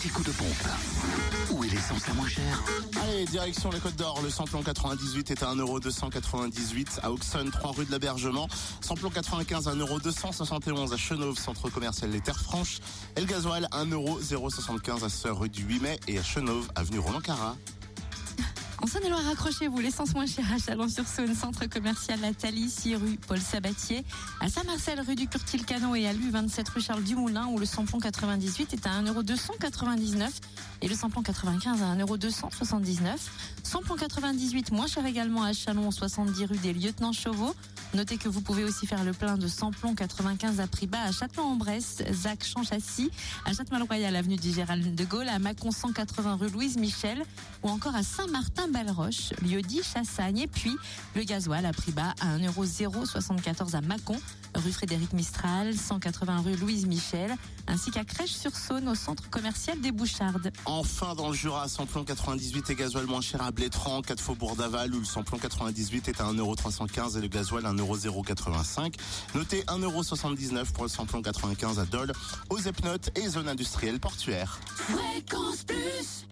petit coup de pompe. Où est l'essence la moins chère Allez, direction les Côtes d'Or. Le samplon 98 est à 1,298€ à Auxonne, 3 rue de l'Abergement. Samplon 95 à 1,271€ à Chenauve, centre commercial Les Terres Franches. Et le gasoil 1,075€ à Sœur rue du 8 mai et à Chenauve, avenue Roland Cara. En Saône-et-Loire, accrochez-vous, l'essence moins chère à Chalon-sur-Saône, centre commercial La Thalie, 6 rue Paul Sabatier, à Saint-Marcel, rue du Curtil-Canon et à Lu, 27 rue Charles Dumoulin, où le samplon 98 est à 1,299€ et le samplon 95 à 1,279€. Samplon 98 moins cher également à Chalon, 70 rue des Lieutenants Chauveau. Notez que vous pouvez aussi faire le plein de samplon 95 à prix bas à Châtellon-en-Bresse, Zac Champchassis, à Châtemal-Royal, avenue du Gérald de Gaulle, à Mâcon 180 rue Louise Michel ou encore à Saint-Martin-Belleroche, lieu-dit Chassagne. Et puis le gasoil à prix bas à 1,074€ à Mâcon, rue Frédéric Mistral, 180 rue Louise Michel, ainsi qu'à Crèche-sur-Saône au centre commercial des Bouchardes. Enfin, dans le Jura, samplon 98 et gasoil moins cher à Blétran, 4 Faubourg d'Aval, où le samplon 98 est à 1,315€ et le gasoil 1,085€. Notez 1,79€ pour le samplon 95 à Dole, aux Epnotes et zone industrielle portuaire. Fréquence Plus